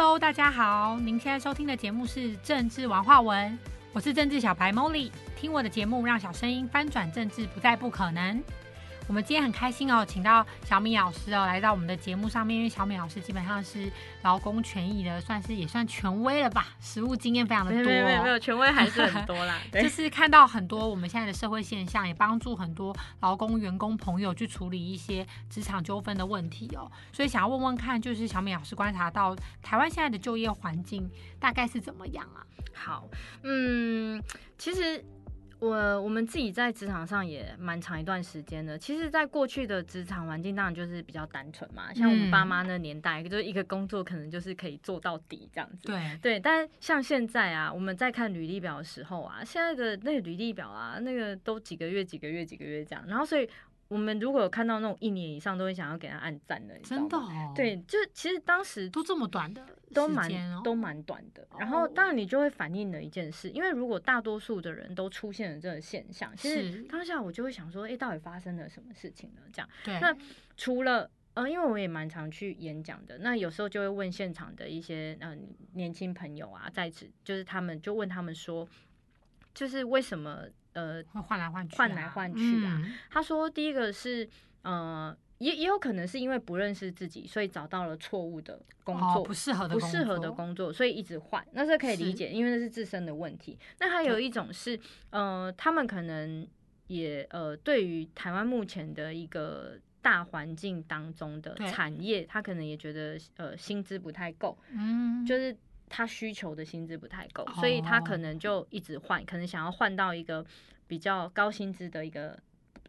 Hello，大家好，您现在收听的节目是政治王化文，我是政治小白 Molly，听我的节目，让小声音翻转政治不再不可能。我们今天很开心哦，请到小米老师哦来到我们的节目上面，因为小米老师基本上是劳工权益的，算是也算权威了吧，实务经验非常的多。没有没有没有，权威还是很多啦。就是看到很多我们现在的社会现象，也帮助很多劳工员工朋友去处理一些职场纠纷的问题哦。所以想要问问看，就是小米老师观察到台湾现在的就业环境大概是怎么样啊？好，嗯，其实。我我们自己在职场上也蛮长一段时间的。其实，在过去的职场环境，当然就是比较单纯嘛。像我们爸妈那年代，就是一个工作可能就是可以做到底这样子。对对，但像现在啊，我们在看履历表的时候啊，现在的那个履历表啊，那个都几个月、几个月、几个月这样。然后，所以。我们如果有看到那种一年以上，都会想要给他按赞的，真的哦。对，就其实当时都这么短的，都蛮都蛮短的。然后当然你就会反映了一件事，因为如果大多数的人都出现了这个现象，其实当下我就会想说，哎，到底发生了什么事情呢？这样。对。那除了呃，因为我也蛮常去演讲的，那有时候就会问现场的一些嗯年轻朋友啊，在此就是他们就问他们说，就是为什么？呃，换来换去，换来换去啊。他说，第一个是，呃，也也有可能是因为不认识自己，所以找到了错误的工作，不适合的不适合的工作，所以一直换，那是可以理解，因为那是自身的问题。那还有一种是，呃，他们可能也呃，对于台湾目前的一个大环境当中的产业，他可能也觉得呃，薪资不太够，嗯，就是。他需求的薪资不太够，所以他可能就一直换，可能想要换到一个比较高薪资的一个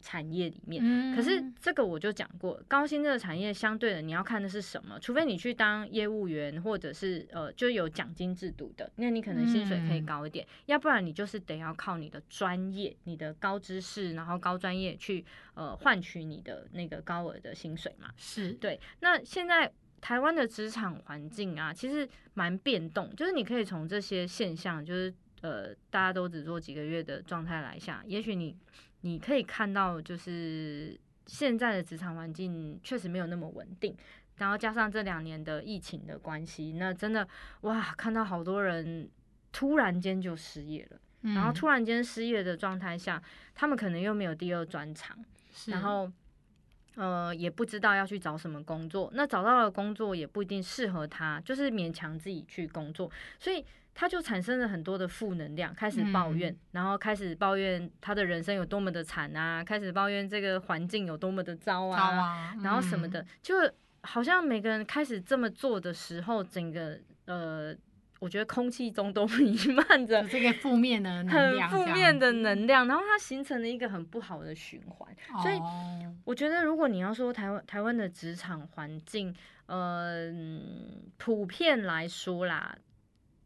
产业里面。可是这个我就讲过，高薪资的产业相对的你要看的是什么？除非你去当业务员，或者是呃就有奖金制度的，那你可能薪水可以高一点。要不然你就是得要靠你的专业、你的高知识，然后高专业去呃换取你的那个高额的薪水嘛。是对。那现在。台湾的职场环境啊，其实蛮变动，就是你可以从这些现象，就是呃，大家都只做几个月的状态来下，也许你你可以看到，就是现在的职场环境确实没有那么稳定，然后加上这两年的疫情的关系，那真的哇，看到好多人突然间就失业了，然后突然间失业的状态下，他们可能又没有第二专长，然后。呃，也不知道要去找什么工作，那找到了工作也不一定适合他，就是勉强自己去工作，所以他就产生了很多的负能量，开始抱怨，然后开始抱怨他的人生有多么的惨啊，开始抱怨这个环境有多么的糟啊，然后什么的，就好像每个人开始这么做的时候，整个呃。我觉得空气中都弥漫着这个负面的能量，很负面的能量，然后它形成了一个很不好的循环。所以我觉得，如果你要说台湾台湾的职场环境，呃，普遍来说啦，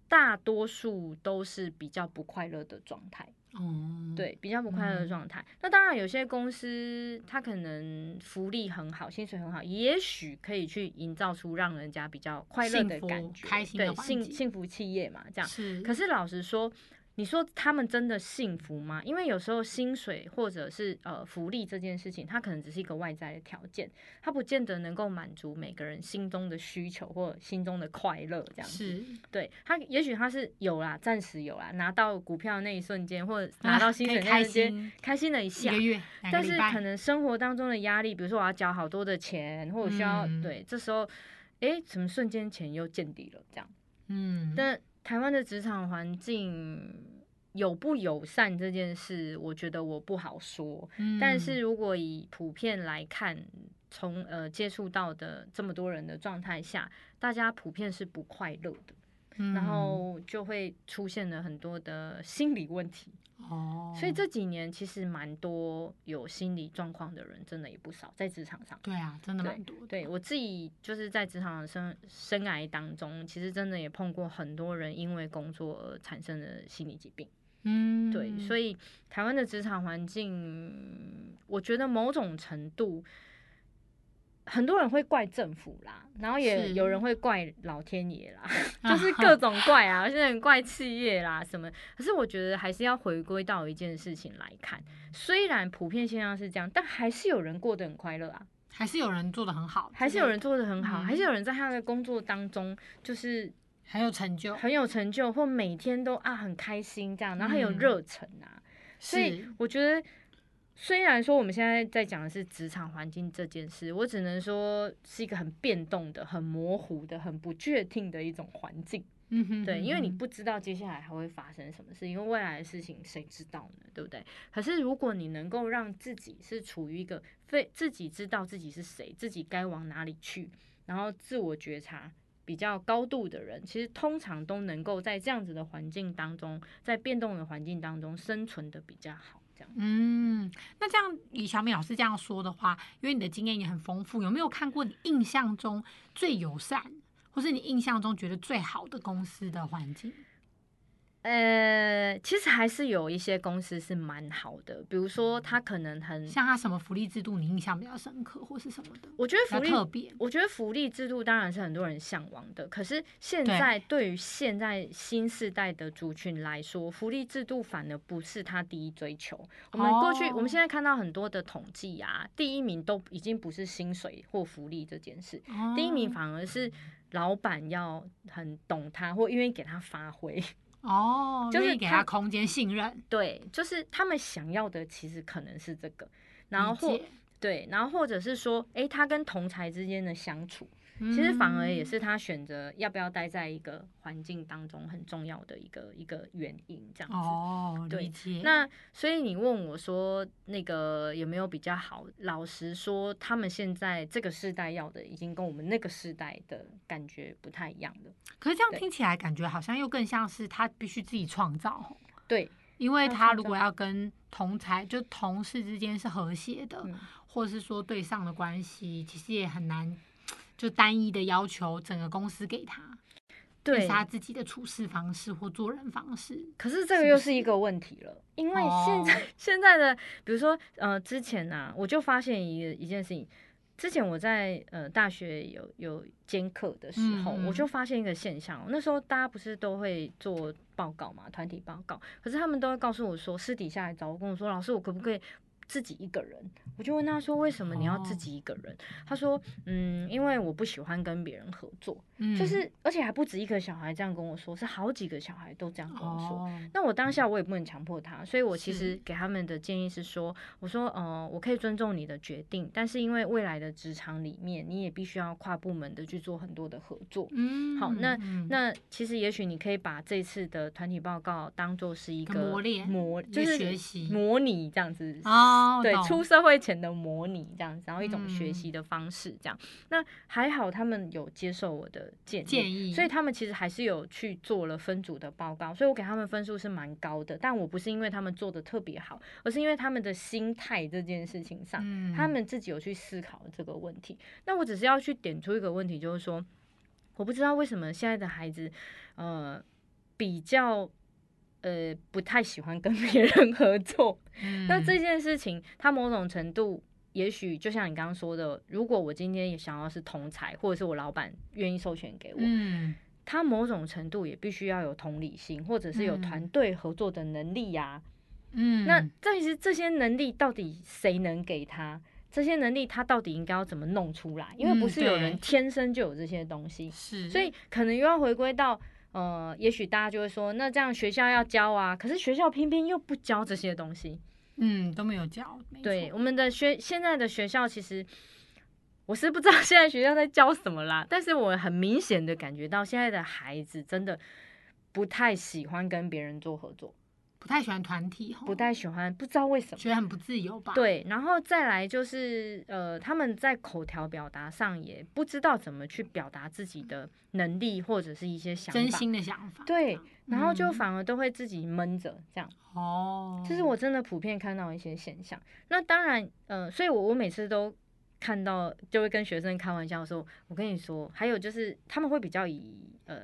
大多数都是比较不快乐的状态。哦，对，比较不快乐的状态。那当然，有些公司它可能福利很好，薪水很好，也许可以去营造出让人家比较快乐的感觉，开心对，幸幸福企业嘛，这样。是。可是老实说。你说他们真的幸福吗？因为有时候薪水或者是呃福利这件事情，它可能只是一个外在的条件，它不见得能够满足每个人心中的需求或心中的快乐。这样子，对他也许他是有啦，暂时有啦，拿到股票那一瞬间或者拿到薪水那一瞬间开心了一下，但是可能生活当中的压力，比如说我要交好多的钱，或者需要对，这时候哎，怎么瞬间钱又见底了？这样，嗯，但。台湾的职场环境友不友善这件事，我觉得我不好说。但是如果以普遍来看，从呃接触到的这么多人的状态下，大家普遍是不快乐的。然后就会出现了很多的心理问题哦，所以这几年其实蛮多有心理状况的人，真的也不少在职场上。对啊，真的蛮多。对我自己就是在职场生生涯当中，其实真的也碰过很多人因为工作而产生的心理疾病。嗯，对，所以台湾的职场环境，我觉得某种程度。很多人会怪政府啦，然后也有人会怪老天爷啦，就是各种怪啊，现在很怪企业啦什么。可是我觉得还是要回归到一件事情来看，虽然普遍现象是这样，但还是有人过得很快乐啊。还是有人做的很好，还是有人做的很好，嗯还是有人在他的工作当中就是很有成就，很有成就，或每天都啊很开心这样，然后很有嗯热忱啊。所以我觉得，虽然说我们现在在讲的是职场环境这件事，我只能说是一个很变动的、很模糊的、很不确定的一种环境。嗯哼对，因为你不知道接下来还会发生什么事，因为未来的事情谁知道呢？对不对？可是如果你能够让自己是处于一个非自己知道自己是谁，自己该往哪里去，然后自我觉察比较高度的人，其实通常都能够在这样子的环境当中，在变动的环境当中生存的比较好。嗯，那这样以小米老师这样说的话，因为你的经验也很丰富，有没有看过你印象中最友善，或是你印象中觉得最好的公司的环境？呃，其实还是有一些公司是蛮好的，比如说他可能很，像他什么福利制度你印象比较深刻，或是什么的我觉得福利特别？我觉得福利制度当然是很多人向往的，可是现在对于现在新世代的族群来说，福利制度反而不是他第一追求。我们过去，哦我们现在看到很多的统计啊，第一名都已经不是薪水或福利这件事，第一名哦反而是老板要很懂他或愿意给他发挥。哦，就是给他空间信任，对，就是他们想要的其实可能是这个，然后或对，然后或者是说，诶，他跟同才之间的相处。其实反而也嗯是他选择要不要待在一个环境当中很重要的一个一个原因，这样子。哦，对。那所以你问我说那个有没有比较好？老实说，他们现在这个世代要的已经跟我们那个世代的感觉不太一样了。可是这样听起来感觉好像又更像是他必须自己创造，对，因为他如果要跟同才就同事之间是和谐的，嗯或者是说对上的关系，其实也很难就单一的要求整个公司给他，对是。他自己的处事方式或做人方式。可是这个又是一个问题了，因为现在、哦 现在的，比如说呃，之前呢、我就发现一个一件事情。之前我在呃大学有有兼课的时候，我就发现一个现象哦。那时候大家不是都会做报告嘛，团体报告，可是他们都会告诉我说，私底下来找我跟我说，老师，我可不可以自己一个人？我就问他说，为什么你要自哦己一个人？他说，嗯，因为我不喜欢跟别人合作，嗯就是而且还不止一个小孩这样跟我说，是好几个小孩都这样跟我说。哦，那我当下我也不能强迫他，所以我其实给他们的建议是说，我说，呃，我可以尊重你的决定，但是因为未来的职场里面，你也必须要跨部门的去做很多的合作。嗯好那嗯那其实也许你可以把这次的团体报告当做是一个个磨练模，就是学习模拟这样子。哦，对，出社会前的模拟这样子，然后一种学嗯习的方式这样。那还好，他们有接受我的建议，建议，所以他们其实还是有去做了分组的报告，所以我给他们分数是蛮高的。但我不是因为他们做的特别好，而是因为他们的心态这件事情上，嗯他们自己有去思考这个问题。那我只是要去点出一个问题，就是说，我不知道为什么现在的孩子，呃，比较。呃，不太喜欢跟别人 合作。那嗯。这件事情，它某种程度，也许就像你刚刚说的，如果我今天也想要是同才，或者是我老板愿意授权给我，嗯。他某种程度也必须要有同理心，或者是有嗯。团队合作的能力呀、嗯，那但是这些能力到底谁能给他？这些能力他到底应该要怎么弄出来？因为不嗯是有人天生就有这些东西，是，所以可能又要回归到呃，也许大家就会说，那这样学校要教啊，可是学校偏偏又不教这些东西。嗯都没有教，对我们的学现在的学校，其实我是不知道现在学校在教什么啦，但是我很明显的感觉到现在的孩子真的不太喜欢跟别人做合作，不太喜欢团体，不太喜欢，不知道为什么。觉得很不自由吧？，对，然后再来就是呃，他们在口条表达上也不知道怎么去表达自己的能力或者是一些想法，真心的想法，对，然后就嗯反而都会自己闷着这样。哦，这是我真的普遍看到一些现象。那当然，呃，所以我我每次都看到，就会跟学生开玩笑说，我跟你说，还有就是他们会比较以呃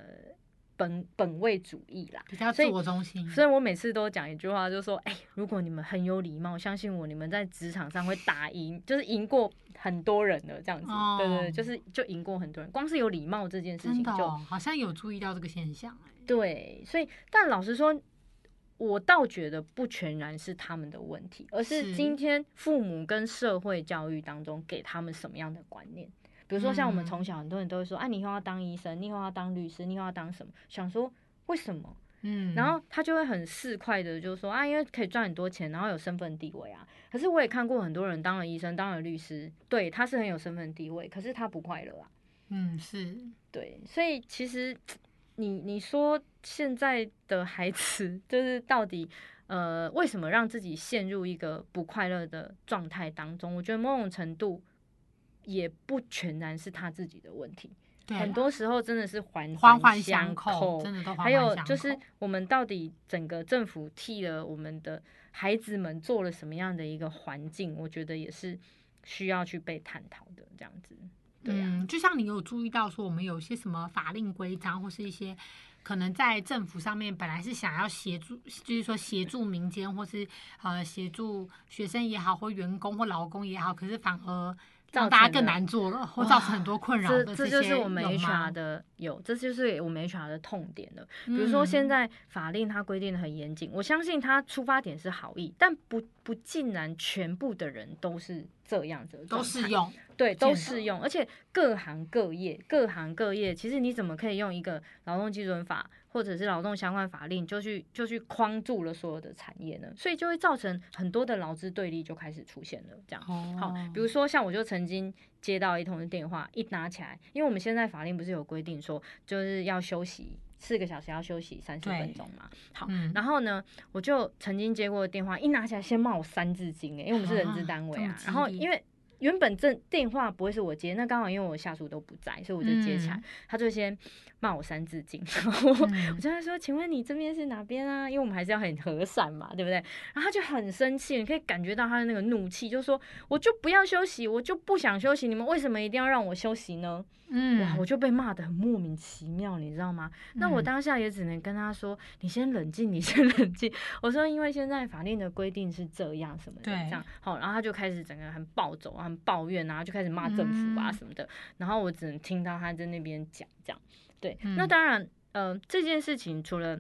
本本位主义啦。比较自所以我中心，所以我每次都讲一句话，就说：“哎、如果你们很有礼貌，相信我，你们在职场上会打赢，就是赢过很多人的这样子。对对对，哦就是就赢过很多人。光是有礼貌这件事情就，好像有注意到这个现象哎，对，所以但老实说，我倒觉得不全然是他们的问题，而是是今天父母跟社会教育当中给他们什么样的观念。比如说，像我们嗯从小很多人都会说，啊，你以后要当医生，你以后要当律师，你以后要当什么？想说为什么？嗯，然后他就会很市侩的就说啊，因为可以赚很多钱，然后有身份地位啊。可是我也看过很多人当了医生，当了律师，对，他是很有身份地位，可是他不快乐啊。嗯是对，所以其实你你说现在的孩子就是到底呃为什么让自己陷入一个不快乐的状态当中？我觉得某种程度也不全然是他自己的问题，很多时候真的是环环环相相扣，真的都环还有就是我们到底整个政府替了我们的孩子们做了什么样的一个环境？我觉得也是需要去被探讨的。这样子，对啊，嗯，就像你有注意到说，我们有一些什么法令规章，或是一些可能在政府上面本来是想要协助，就是说协助民间，或是呃协助学生也好，或员工或劳工也好，可是反而造让大家更难做了，或造成很多困扰这的这就是我们 HR 的有，这就是我们 HR 的痛点了。比比如说现在法令它规定的很严谨，我相信它出发点是好意，但不不尽然全部的人都是这样子都适用，对，都适用，而且各行各业，各行各业，其实你怎么可以用一个劳动基准法或者是劳动相关法令就去就去框住了所有的产业呢？所以就会造成很多的劳资对立就开始出现了，这样。哦好，比如说像我就曾经接到一通电话，一拿起来，因为我们现在法令不是有规定说，就是要休息四个小时，要休息三十分钟嘛。好，嗯然后呢，我就曾经接过电话，一拿起来先骂我三字经哎，因为我们是人资啊单位啊然后因为。原本这电话不会是我接，那刚好因为我下属都不在，所以我就接起来。嗯他就先骂我三字经，然后我嗯就他说：“请问你这边是哪边啊？”因为我们还是要很和善嘛，对不对？然后他就很生气，你可以感觉到他的那个怒气，就说：“我就不要休息，我就不想休息，你们为什么一定要让我休息呢？”嗯哇，我就被骂的很莫名其妙，你知道吗？那我嗯当下也只能跟他说：“你先冷静，你先冷静。”我说：“因为现在法令的规定是这样什么的，这样好。”然后他就开始整个很暴走啊，很抱怨啊，就开始骂政府啊嗯什么的。然后我只能听到他在那边讲这样。对，嗯那当然，呃，这件事情除了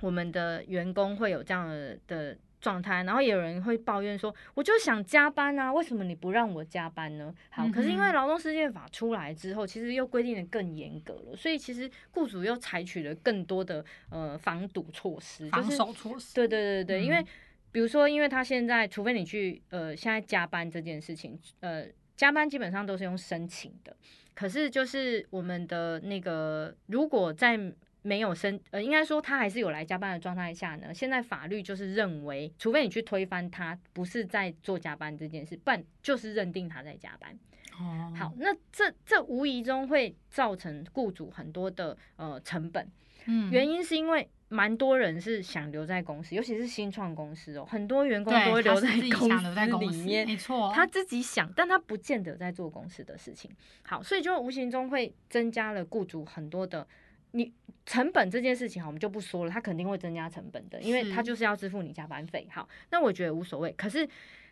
我们的员工会有这样的的状态，然后也有人会抱怨说，我就想加班啊，为什么你不让我加班呢？好，可是因为劳动事件法出来之后，其实又规定的更严格了，所以其实雇主又采取了更多的呃防堵措施，就防是守措施，对对对对，因为嗯比如说，因为他现在除非你去呃现在加班这件事情，呃加班基本上都是用申请的，可是就是我们的那个如果在没有申呃应该说他还是有来加班的状态下呢，现在法律就是认为，除非你去推翻他不是在做加班这件事，不然就是认定他在加班。哦，好，那这这无疑中会造成雇主很多的呃成本。嗯原因是因为蛮多人是想留在公司，尤其是新创公司哦，很多员工都会留在公司里面。没错，他自己想，但他不见得在做公司的事情。好，所以就无形中会增加了雇主很多的你成本这件事情，哈，我们就不说了，它肯定会增加成本的，因为是他就是要支付你加班费。好，那我觉得无所谓，可是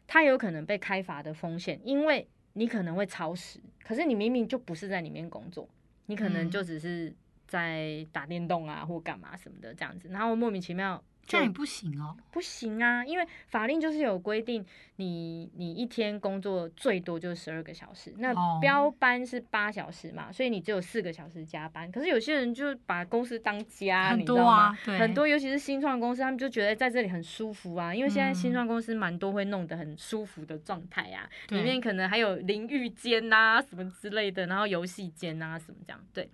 它有可能被开罚的风险，因为你可能会超时，可是你明明就不是在里面工作，你可能嗯就只是在打电动啊或干嘛什么的这样子，然后莫名其妙就这样也不行哦。不行啊，因为法令就是有规定你，你一天工作最多就是十二个小时，那哦标班是八小时嘛，所以你只有四个小时加班。可是有些人就把公司当家，很你知道吗多啊？对很多，尤其是新创公司，他们就觉得在这里很舒服啊，因为现在新嗯创公司蛮多会弄得很舒服的状态啊，里面可能还有淋浴间呐、什么之类的，然后游戏间呐、什么这样，对。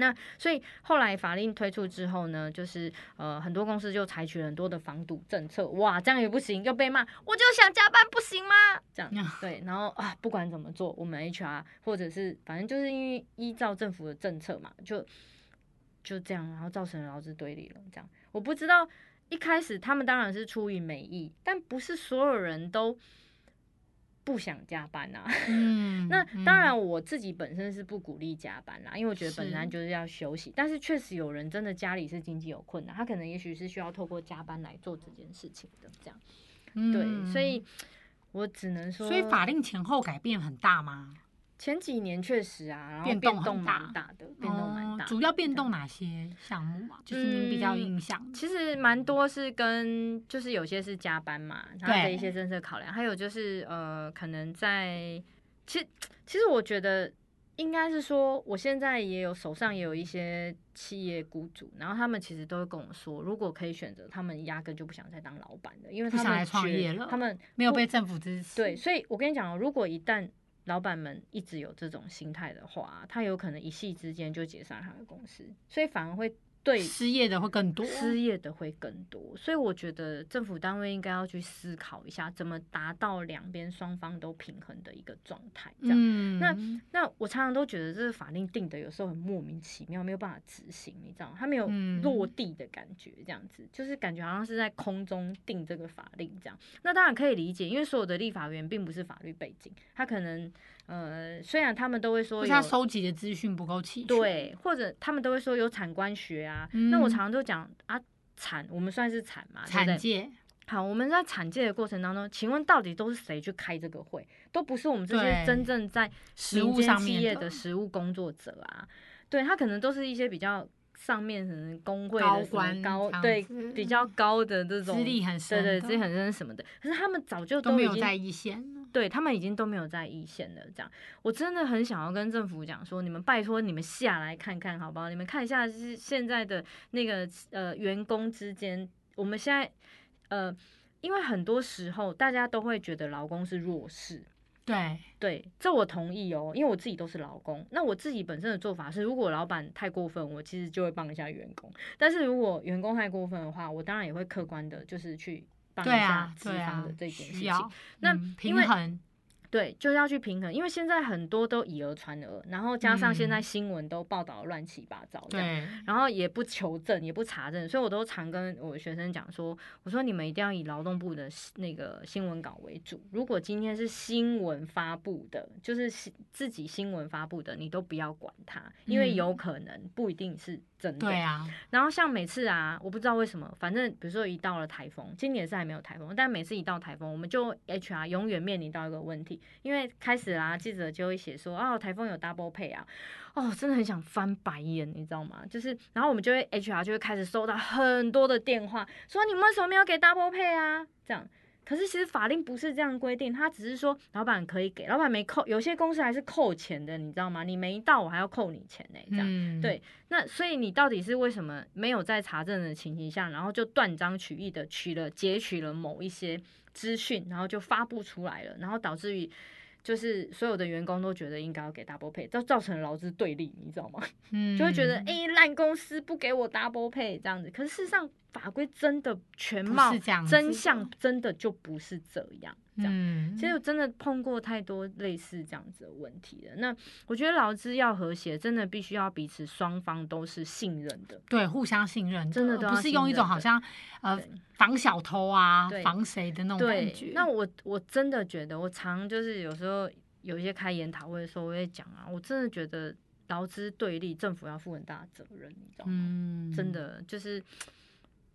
那所以后来法令推出之后呢，就是呃很多公司就采取了很多的防堵政策，哇，这样也不行，又被骂，我就想加班不行吗？这样对，然后啊不管怎么做，我们 HR 或者是反正就是因为依照政府的政策嘛，就就这样，然后造成了劳资对立了。这样我不知道一开始他们当然是出于美意，但不是所有人都不想加班啊。嗯，那嗯当然，我自己本身是不鼓励加班啦，因为我觉得本是来就是要休息。但是确实有人真的家里是经济有困难，他可能也许是需要透过加班来做这件事情的。这样对，嗯所以我只能说，所以法令前后改变很大吗？前几年确实啊，然后变变动蛮大的，变动蛮大。哦主要变动哪些项目啊？就是您比较有印象的。其实蛮多是跟，就是有些是加班嘛，它的一些政策考量，还有就是呃，可能在，其实其实我觉得应该是说，我现在也有手上也有一些企业雇主，然后他们其实都会跟我说，如果可以选择，他们压根就不想再当老板的，因为他们不想来创业了他们不没有被政府支持。对，所以我跟你讲哦，如果一旦老板们一直有这种心态的话，他有可能一夕之间就解散他的公司，所以反而会对失业的会更多。失业的会更多。所以我觉得政府单位应该要去思考一下，怎么达到两边双方都平衡的一个状态。这样，嗯，那那我常常都觉得这个法令定的有时候很莫名其妙，没有办法执行，你知道吗？它没有嗯落地的感觉，这样子就是感觉好像是在空中定这个法令这样。那当然可以理解，因为所有的立法员并不是法律背景，他可能呃，虽然他们都会说他收集的资讯不够齐全。对，或者他们都会说有产官学啊。那我常常都讲啊，产我们算是产嘛？产界好，我们在产界的过程当中，请问到底都是谁去开这个会？都不是我们这些真正在实务民间上面的企业的实务工作者啊，对他可能都是一些比较上面可能工会高官高对比较高的这种资历很深，对对资历很深什么的，可是他们早就都没有在一线了。对他们已经都没有在一线了。这样，我真的很想要跟政府讲说，你们拜托你们下来看看好不好？你们看一下是现在的那个呃员工之间，我们现在呃，因为很多时候大家都会觉得劳工是弱势。对，对，这我同意哦，因为我自己都是劳工。那我自己本身的做法是，如果老板太过分，我其实就会帮一下员工；但是如果员工太过分的话，我当然也会客观的，就是去帮一下对啊，资对啊方的这，件事情。需要那嗯因为平衡，对，就是要去平衡，因为现在很多都以讹传讹，然后加上现在嗯。新闻都报道乱七八糟，这样，对，然后也不求证，也不查证，所以我都常跟我学生讲说，我说你们一定要以劳动部的那个新闻稿为主，如果今天是新闻发布的，就是新自己新闻发布的，你都不要管它，因为嗯。有可能不一定是真的，对啊，然后像每次啊，我不知道为什么，反正比如说一到了台风，今年是还没有台风，但每次一到台风，我们就 HR 永远面临到一个问题，因为开始啦，记者就会写说，哦，台风有 double pay 啊，哦，真的很想翻白眼，你知道吗？就是，然后我们就会 HR 就会开始收到很多的电话，说你们为什么没有给 double pay 啊？这样。可是其实法令不是这样规定，他只是说老板可以给，老板没扣，有些公司还是扣钱的，你知道吗？你没到我还要扣你钱呢、这样。嗯，对那所以你到底是为什么没有在查证的情形下，然后就断章取义的取了截取了某一些资讯，然后就发布出来了，然后导致于就是所有的员工都觉得应该要给 double pay，造造成劳资对立，你知道吗？嗯，就会觉得哎烂、公司不给我 double pay 这样子，可是事实上法规真的全貌是真相真的就不是这样，这样。嗯，其实我真的碰过太多类似这样子的问题了。那我觉得劳资要和谐，真的必须要彼此双方都是信任的。对互相信任，真的都不是用一种好像呃防小偷啊、防谁的那种感觉。，那我我真的觉得，我常就是有时候有一些开研讨会的时候，我也讲啊，我真的觉得劳资对立，政府要负很大的责任，你知道吗？嗯，真的就是。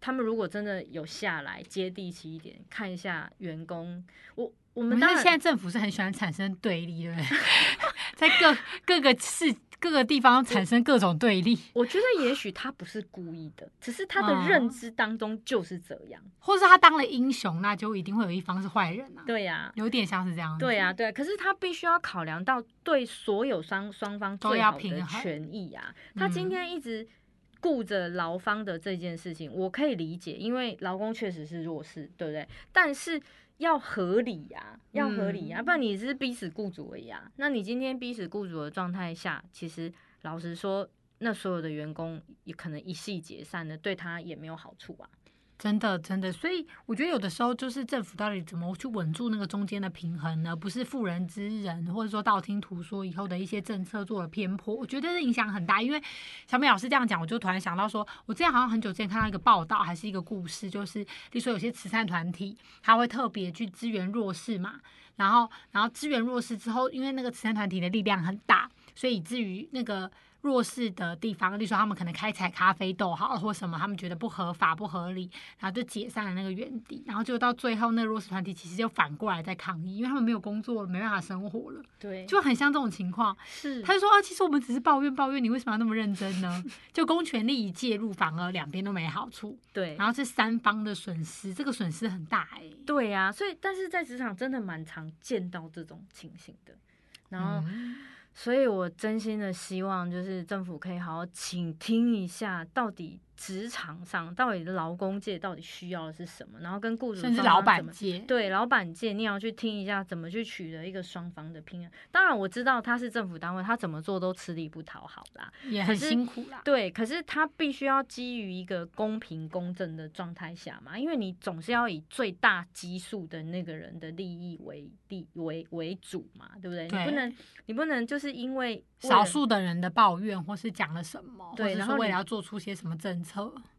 他们如果真的有下来接地气一点，看一下员工，我我我们当然们现在政府是很喜欢产生对立，对不对？在各各个市各个地方产生各种对立，我觉得也许他不是故意的，只是他的认嗯知当中就是这样。或是他当了英雄，那就一定会有一方是坏人啊。对呀、有点像是这样子。对呀、对，可是他必须要考量到对所有双双方都最好的要平衡权益啊。他今嗯天一直顾着劳方的这件事情，我可以理解，因为劳工确实是弱势，对不对？但是要合理呀、要合理呀、嗯不然你只是逼死雇主而已啊。那你今天逼死雇主的状态下，其实老实说，那所有的员工也可能一系解散了，对他也没有好处啊。真的真的，所以我觉得有的时候就是政府到底怎么去稳住那个中间的平衡呢？不是妇人之仁，或者说道听途说以后的一些政策做了偏颇，我觉得影响很大。因为小美老师这样讲，我就突然想到说，我之前好像很久之前看到一个报道，还是一个故事，就是例如说有些慈善团体，他会特别去支援弱势嘛，然后然后支援弱势之后，因为那个慈善团体的力量很大。所以以至于那个。弱势的地方，例如说他们可能开采咖啡豆好了，或什么，他们觉得不合法、不合理，然后就解散了那个原地，然后就到最后，那个弱势团体其实就反过来在抗议，因为他们没有工作，没办法生活了。对，就很像这种情况。是，他就说啊，其实我们只是抱怨抱怨，你为什么要那么认真呢？就公权力一介入，反而两边都没好处。对，然后是三方的损失，这个损失很大哎。对呀，所以但是在职场真的蛮常见到这种情形的，然后。所以，我真心的希望，就是政府可以好好倾听一下，到底。职场上到底劳工界到底需要的是什么？然后跟雇主甚至老板界对老板界，你要去听一下怎么去取得一个双方的平衡。当然我知道他是政府单位，他怎么做都吃力不讨好啦，也很辛苦啦。对，可是他必须要基于一个公平公正的状态下嘛，因为你总是要以最大基数的那个人的利益为利为为主嘛，对不对？你不能你不能就是因为少数的人的抱怨或是讲了什么，对，然后为了要做出些什么政。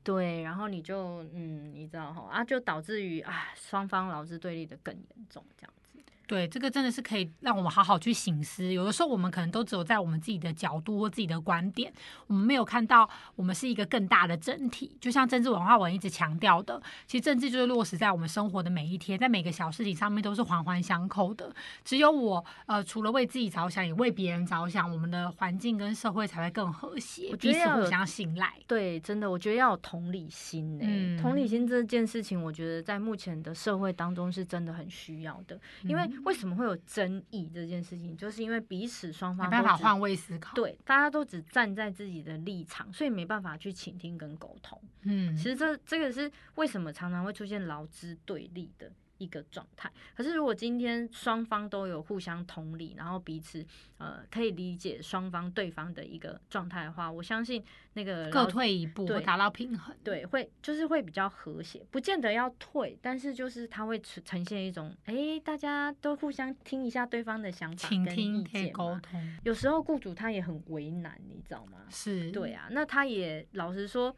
对，然后你就嗯，你知道哈啊，就导致于啊，双方劳资对立的更严重，这样子。对，这个真的是可以让我们好好去醒思。有的时候我们可能都只有在我们自己的角度或自己的观点，我们没有看到我们是一个更大的整体。就像政治文化文一直强调的，其实政治就是落实在我们生活的每一天，在每个小事情上面都是环环相扣的。只有我呃，除了为自己着想，也为别人着想，我们的环境跟社会才会更和谐，彼此互相信赖。对，真的，我觉得要有同理心呢。同理心这件事情，我觉得在目前的社会当中是真的很需要的，因为。为什么会有争议这件事情？就是因为彼此双方没办法换位思考，对，大家都只站在自己的立场，所以没办法去倾听跟沟通。嗯，其实这这个是为什么常常会出现劳资对立的。一个状态，可是如果今天双方都有互相同理，然后彼此呃可以理解双方对方的一个状态的话，我相信那个各退一步，达到平衡，对，会就是会比较和谐，不见得要退，但是就是它会呈现一种，哎，大家都互相听一下对方的想法，倾听沟通。有时候雇主他也很为难，你知道吗？是对啊，那他也老实说。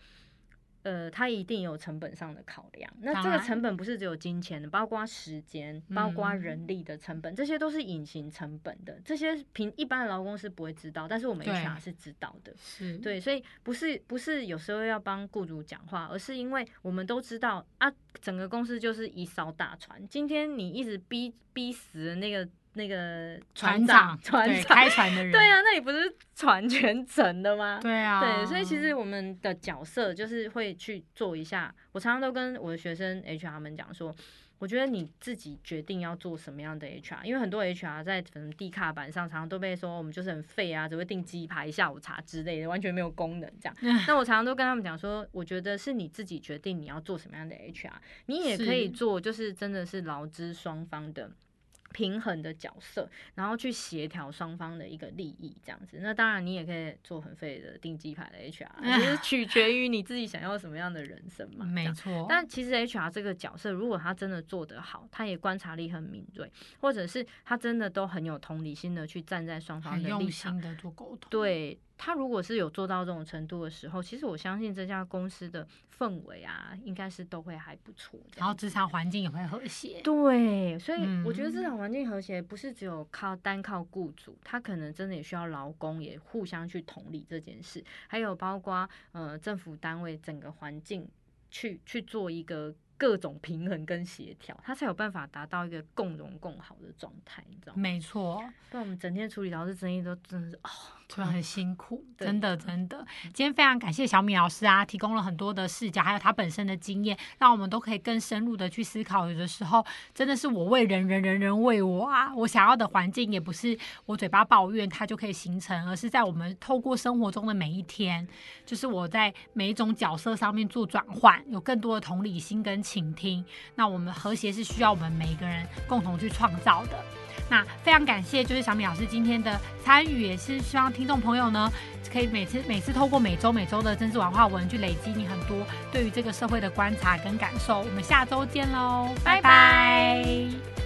呃，它一定有成本上的考量。那这个成本不是只有金钱的，包括时间、包括人力的成本，这些都是隐形成本的。这些平一般的劳工是不会知道，但是我们 HR 是知道的。是对，所以不是不是有时候要帮雇主讲话，而是因为我们都知道啊，整个公司就是一艘大船。今天你一直逼逼死那个。那个船长，船长开船的人，对啊，那里不是船全沉的吗？对啊，对，所以其实我们的角色就是会去做一下。我常常都跟我的学生 HR 们讲说，我觉得你自己决定要做什么样的 HR，因为很多 HR 在可能地卡板上常常都被说我们就是很废啊，只会订鸡排、下午茶之类的，完全没有功能这样。那我常常都跟他们讲说，我觉得是你自己决定你要做什么样的 HR，你也可以做，就是真的是劳资双方的。平衡的角色，然后去协调双方的一个利益，这样子。那当然，你也可以做很废的定机牌的 HR，就是取决于你自己想要什么样的人生嘛。没错。但其实 HR 这个角色，如果他真的做得好，他也观察力很敏锐，或者是他真的都很有同理心的去站在双方的立场的做沟通，对。他如果是有做到这种程度的时候，其实我相信这家公司的氛围啊，应该是都会还不错。然后职场环境也会和谐。对，所以我觉得职场环境和谐不是只有靠单靠雇主，他可能真的也需要劳工也互相去同理这件事，还有包括呃政府单位整个环境去去做一个。各种平衡跟协调，他才有办法达到一个共荣共好的状态，你知道吗？没错，不然我们整天处理劳资争议都真的是哦，就很辛苦，真的真的。今天非常感谢小米老师啊，提供了很多的视角，还有他本身的经验，让我们都可以更深入的去思考。有的时候真的是我为人人，人人为我啊，我想要的环境也不是我嘴巴抱怨它就可以形成，而是在我们透过生活中的每一天，就是我在每一种角色上面做转换，有更多的同理心跟。倾听，那我们和谐是需要我们每一个人共同去创造的。那非常感谢，就是小米老师今天的参与，也是希望听众朋友呢，可以每次每次透过每周每周的政治文化文去累积你很多对于这个社会的观察跟感受。我们下周见喽，拜拜。